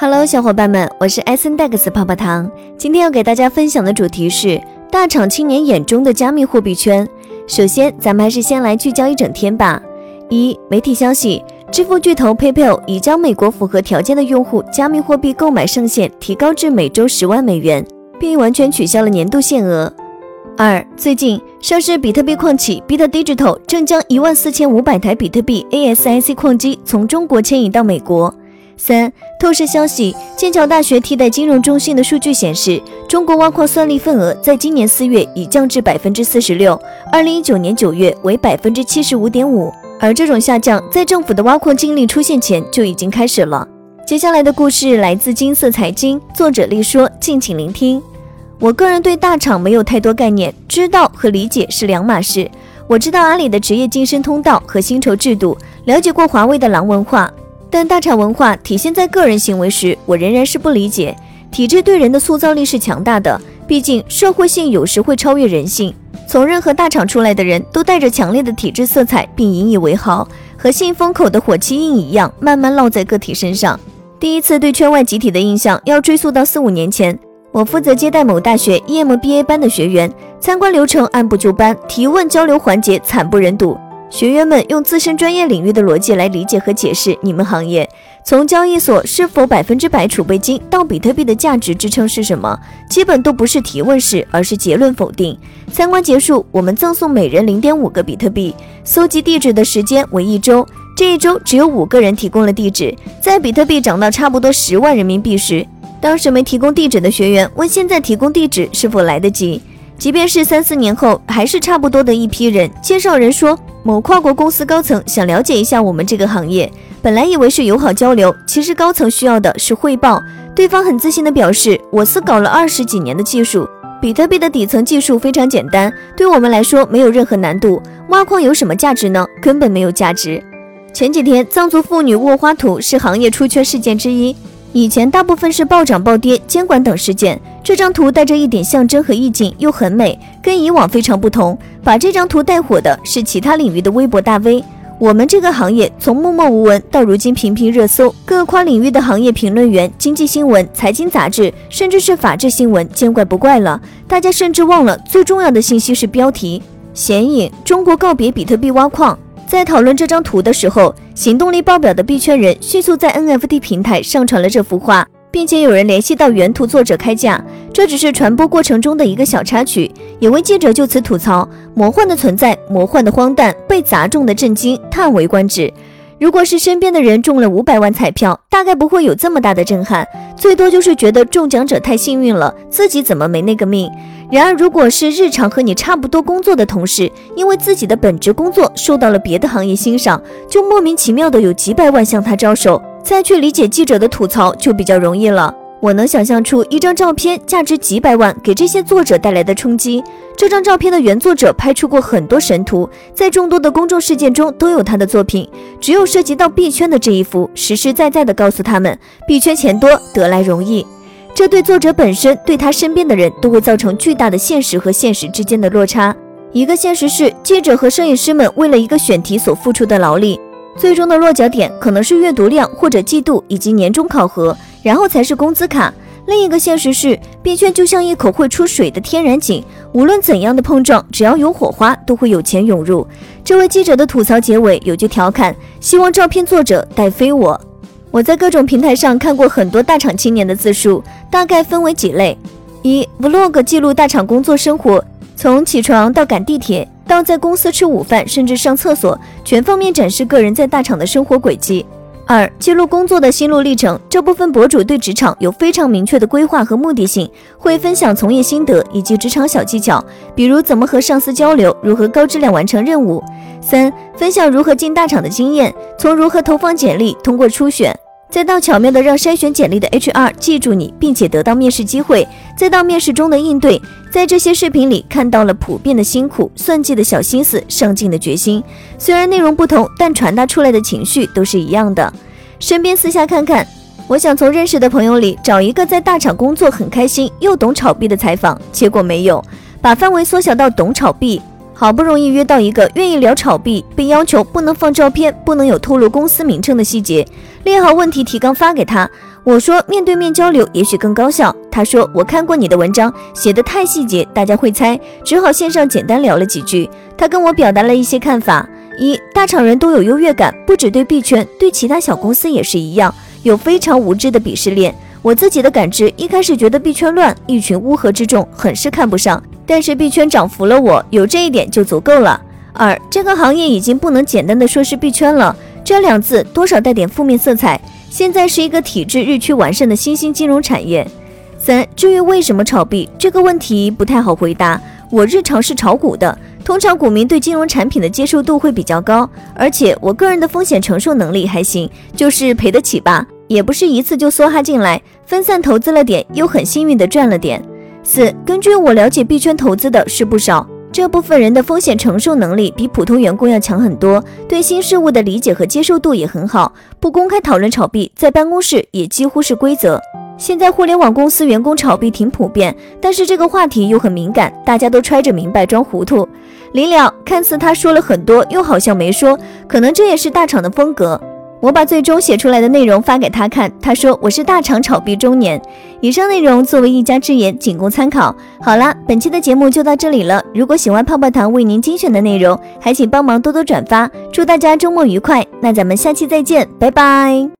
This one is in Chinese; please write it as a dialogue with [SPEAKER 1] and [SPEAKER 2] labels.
[SPEAKER 1] Hello，小伙伴们，我是艾森戴克斯泡泡糖。今天要给大家分享的主题是大厂青年眼中的加密货币圈。首先，咱们还是先来聚焦一整天吧。一、媒体消息，支付巨头 PayPal 已将美国符合条件的用户加密货币购买上限提高至每周十万美元，并完全取消了年度限额。二、最近，上市比特币矿企 Bit Digital 正将一万四千五百台比特币 ASIC 矿机从中国迁移到美国。三透视消息，剑桥大学替代金融中心的数据显示，中国挖矿算力份额在今年四月已降至百分之四十六，二零一九年九月为百分之七十五点五。而这种下降在政府的挖矿禁令出现前就已经开始了。接下来的故事来自金色财经，作者力说，敬请聆听。我个人对大厂没有太多概念，知道和理解是两码事。我知道阿里的职业晋升通道和薪酬制度，了解过华为的狼文化。但大厂文化体现在个人行为时，我仍然是不理解。体制对人的塑造力是强大的，毕竟社会性有时会超越人性。从任何大厂出来的人都带着强烈的体制色彩，并引以为豪，和信封口的火漆印一样，慢慢烙在个体身上。第一次对圈外集体的印象要追溯到四五年前，我负责接待某大学 EMBA 班的学员，参观流程按部就班，提问交流环节惨不忍睹。学员们用自身专业领域的逻辑来理解和解释你们行业，从交易所是否百分之百储备金到比特币的价值支撑是什么，基本都不是提问式，而是结论否定。参观结束，我们赠送每人零点五个比特币，搜集地址的时间为一周。这一周只有五个人提供了地址。在比特币涨到差不多十万人民币时，当时没提供地址的学员问现在提供地址是否来得及。即便是三四年后，还是差不多的一批人。介绍人说。某跨国公司高层想了解一下我们这个行业，本来以为是友好交流，其实高层需要的是汇报。对方很自信地表示：“我司搞了二十几年的技术，比特币的底层技术非常简单，对我们来说没有任何难度。挖矿有什么价值呢？根本没有价值。”前几天，藏族妇女握花图是行业出圈事件之一。以前大部分是暴涨暴跌、监管等事件，这张图带着一点象征和意境，又很美，跟以往非常不同。把这张图带火的是其他领域的微博大 V。我们这个行业从默默无闻到如今频频热搜，各跨领域的行业评论员、经济新闻、财经杂志，甚至是法制新闻，见怪不怪了。大家甚至忘了最重要的信息是标题：显影，中国告别比特币挖矿。在讨论这张图的时候，行动力爆表的币圈人迅速在 NFT 平台上传了这幅画，并且有人联系到原图作者开价。这只是传播过程中的一个小插曲。有位记者就此吐槽：魔幻的存在，魔幻的荒诞，被砸中的震惊，叹为观止。如果是身边的人中了五百万彩票，大概不会有这么大的震撼，最多就是觉得中奖者太幸运了，自己怎么没那个命。然而，如果是日常和你差不多工作的同事，因为自己的本职工作受到了别的行业欣赏，就莫名其妙的有几百万向他招手，再去理解记者的吐槽就比较容易了。我能想象出一张照片价值几百万给这些作者带来的冲击。这张照片的原作者拍出过很多神图，在众多的公众事件中都有他的作品。只有涉及到币圈的这一幅，实实在在的告诉他们，币圈钱多得来容易。这对作者本身，对他身边的人都会造成巨大的现实和现实之间的落差。一个现实是，记者和摄影师们为了一个选题所付出的劳力，最终的落脚点可能是阅读量或者季度以及年终考核，然后才是工资卡。另一个现实是，币圈就像一口会出水的天然井，无论怎样的碰撞，只要有火花，都会有钱涌入。这位记者的吐槽结尾有句调侃：希望照片作者带飞我。我在各种平台上看过很多大厂青年的自述，大概分为几类：一、vlog 记录大厂工作生活，从起床到赶地铁，到在公司吃午饭，甚至上厕所，全方面展示个人在大厂的生活轨迹；二、记录工作的心路历程，这部分博主对职场有非常明确的规划和目的性，会分享从业心得以及职场小技巧，比如怎么和上司交流，如何高质量完成任务；三、分享如何进大厂的经验，从如何投放简历，通过初选。再到巧妙的让筛选简历的 HR 记住你，并且得到面试机会，再到面试中的应对，在这些视频里看到了普遍的辛苦、算计的小心思、上进的决心。虽然内容不同，但传达出来的情绪都是一样的。身边私下看看，我想从认识的朋友里找一个在大厂工作很开心又懂炒币的采访，结果没有。把范围缩小到懂炒币。好不容易约到一个愿意聊炒币，被要求不能放照片，不能有透露公司名称的细节，列好问题提纲发给他。我说面对面交流也许更高效。他说我看过你的文章，写的太细节，大家会猜，只好线上简单聊了几句。他跟我表达了一些看法：一，大厂人都有优越感，不只对币圈，对其他小公司也是一样，有非常无知的鄙视链。我自己的感知，一开始觉得币圈乱，一群乌合之众，很是看不上。但是币圈涨服了我，有这一点就足够了。二，这个行业已经不能简单的说是币圈了，这两字多少带点负面色彩。现在是一个体制日趋完善的新兴金融产业。三，至于为什么炒币这个问题不太好回答。我日常是炒股的，通常股民对金融产品的接受度会比较高，而且我个人的风险承受能力还行，就是赔得起吧，也不是一次就梭哈进来，分散投资了点，又很幸运的赚了点。四，根据我了解，币圈投资的是不少，这部分人的风险承受能力比普通员工要强很多，对新事物的理解和接受度也很好，不公开讨论炒币，在办公室也几乎是规则。现在互联网公司员工炒币挺普遍，但是这个话题又很敏感，大家都揣着明白装糊涂。临了，看似他说了很多，又好像没说，可能这也是大厂的风格。我把最终写出来的内容发给他看，他说我是大厂炒币中年。以上内容作为一家之言，仅供参考。好啦，本期的节目就到这里了。如果喜欢泡泡糖为您精选的内容，还请帮忙多多转发。祝大家周末愉快，那咱们下期再见，拜拜。